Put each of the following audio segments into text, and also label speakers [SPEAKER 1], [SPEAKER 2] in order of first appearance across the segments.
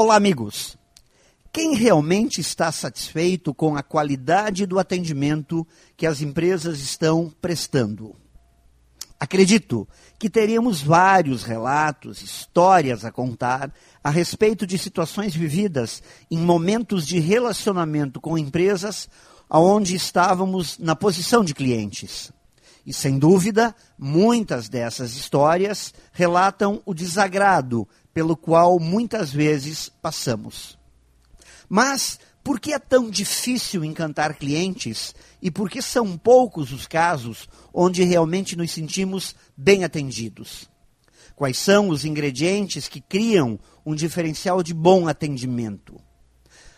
[SPEAKER 1] Olá, amigos. Quem realmente está satisfeito com a qualidade do atendimento que as empresas estão prestando? Acredito que teríamos vários relatos, histórias a contar a respeito de situações vividas em momentos de relacionamento com empresas onde estávamos na posição de clientes. E sem dúvida, muitas dessas histórias relatam o desagrado pelo qual muitas vezes passamos. Mas por que é tão difícil encantar clientes e por que são poucos os casos onde realmente nos sentimos bem atendidos? Quais são os ingredientes que criam um diferencial de bom atendimento?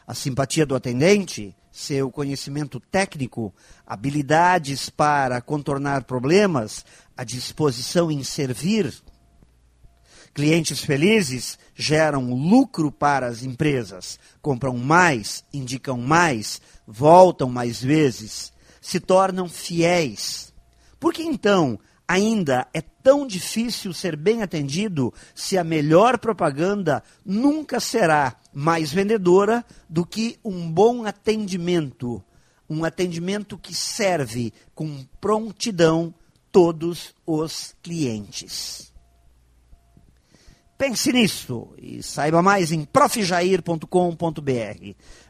[SPEAKER 1] A simpatia do atendente, seu conhecimento técnico, habilidades para contornar problemas, a disposição em servir, Clientes felizes geram lucro para as empresas, compram mais, indicam mais, voltam mais vezes, se tornam fiéis. Por que então ainda é tão difícil ser bem atendido se a melhor propaganda nunca será mais vendedora do que um bom atendimento? Um atendimento que serve com prontidão todos os clientes. Pense nisso e saiba mais em profjair.com.br.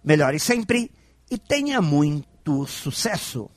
[SPEAKER 1] Melhore sempre e tenha muito sucesso!